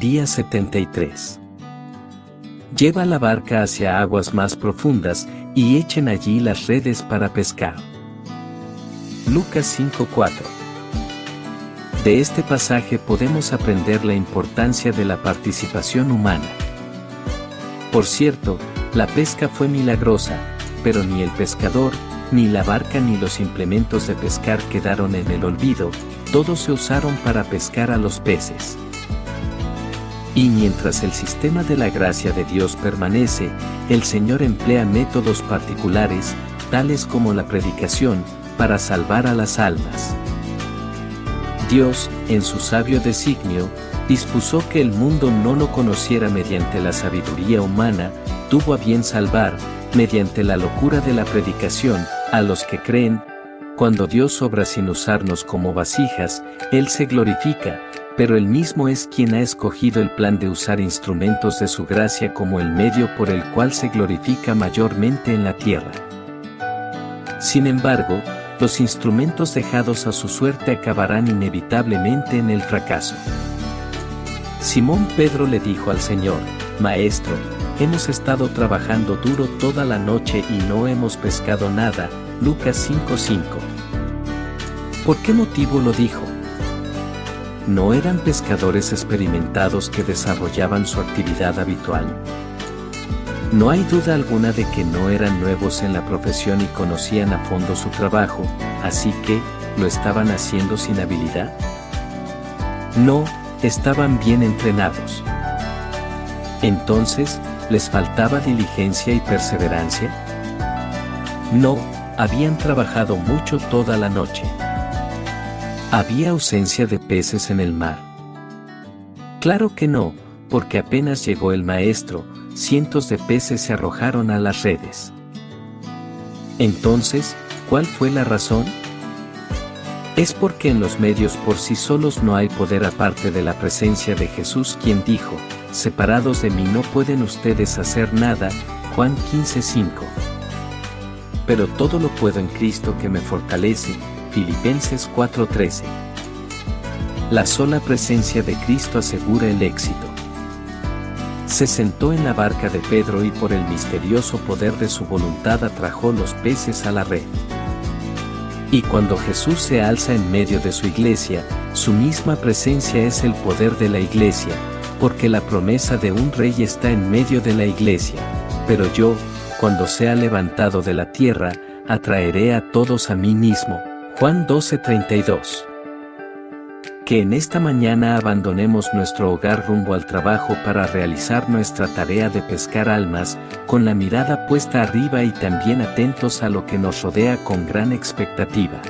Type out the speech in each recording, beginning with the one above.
día 73. Lleva la barca hacia aguas más profundas y echen allí las redes para pescar. Lucas 5:4 De este pasaje podemos aprender la importancia de la participación humana. Por cierto, la pesca fue milagrosa, pero ni el pescador, ni la barca ni los implementos de pescar quedaron en el olvido, todos se usaron para pescar a los peces. Y mientras el sistema de la gracia de Dios permanece, el Señor emplea métodos particulares, tales como la predicación, para salvar a las almas. Dios, en su sabio designio, dispuso que el mundo no lo conociera mediante la sabiduría humana, tuvo a bien salvar, mediante la locura de la predicación, a los que creen, cuando Dios obra sin usarnos como vasijas, Él se glorifica, pero Él mismo es quien ha escogido el plan de usar instrumentos de su gracia como el medio por el cual se glorifica mayormente en la tierra. Sin embargo, los instrumentos dejados a su suerte acabarán inevitablemente en el fracaso. Simón Pedro le dijo al Señor, Maestro, hemos estado trabajando duro toda la noche y no hemos pescado nada, Lucas 5:5. ¿Por qué motivo lo dijo? ¿No eran pescadores experimentados que desarrollaban su actividad habitual? No hay duda alguna de que no eran nuevos en la profesión y conocían a fondo su trabajo, así que, ¿lo estaban haciendo sin habilidad? No, estaban bien entrenados. Entonces, ¿les faltaba diligencia y perseverancia? No, habían trabajado mucho toda la noche. ¿Había ausencia de peces en el mar? Claro que no, porque apenas llegó el maestro, cientos de peces se arrojaron a las redes. Entonces, ¿cuál fue la razón? Es porque en los medios por sí solos no hay poder aparte de la presencia de Jesús quien dijo, separados de mí no pueden ustedes hacer nada, Juan 15:5. Pero todo lo puedo en Cristo que me fortalece, Filipenses 4:13. La sola presencia de Cristo asegura el éxito se sentó en la barca de Pedro y por el misterioso poder de su voluntad atrajo los peces a la red. Y cuando Jesús se alza en medio de su iglesia, su misma presencia es el poder de la iglesia, porque la promesa de un rey está en medio de la iglesia. Pero yo, cuando sea levantado de la tierra, atraeré a todos a mí mismo. Juan 12:32 que en esta mañana abandonemos nuestro hogar rumbo al trabajo para realizar nuestra tarea de pescar almas, con la mirada puesta arriba y también atentos a lo que nos rodea con gran expectativa.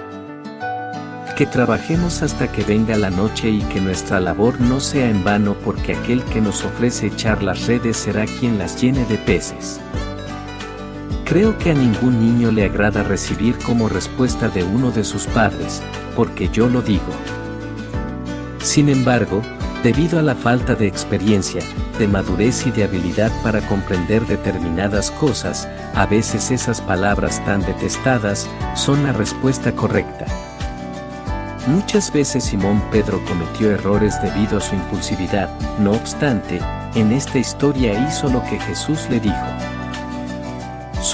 Que trabajemos hasta que venga la noche y que nuestra labor no sea en vano porque aquel que nos ofrece echar las redes será quien las llene de peces. Creo que a ningún niño le agrada recibir como respuesta de uno de sus padres, porque yo lo digo. Sin embargo, debido a la falta de experiencia, de madurez y de habilidad para comprender determinadas cosas, a veces esas palabras tan detestadas son la respuesta correcta. Muchas veces Simón Pedro cometió errores debido a su impulsividad, no obstante, en esta historia hizo lo que Jesús le dijo.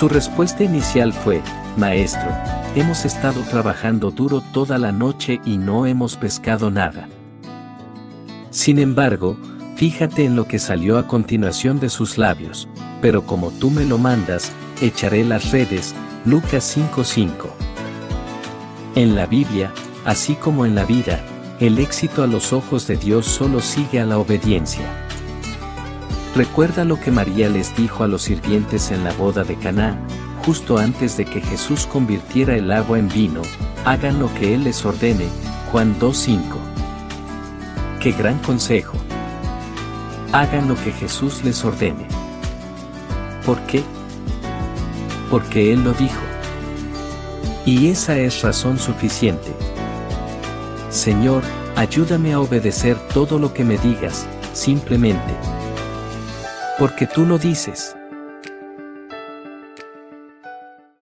Su respuesta inicial fue, Maestro, hemos estado trabajando duro toda la noche y no hemos pescado nada. Sin embargo, fíjate en lo que salió a continuación de sus labios, pero como tú me lo mandas, echaré las redes, Lucas 5:5. En la Biblia, así como en la vida, el éxito a los ojos de Dios solo sigue a la obediencia. Recuerda lo que María les dijo a los sirvientes en la boda de Caná, justo antes de que Jesús convirtiera el agua en vino, hagan lo que Él les ordene, Juan 2:5. Qué gran consejo. Hagan lo que Jesús les ordene. ¿Por qué? Porque Él lo dijo. Y esa es razón suficiente. Señor, ayúdame a obedecer todo lo que me digas, simplemente. Porque tú lo dices.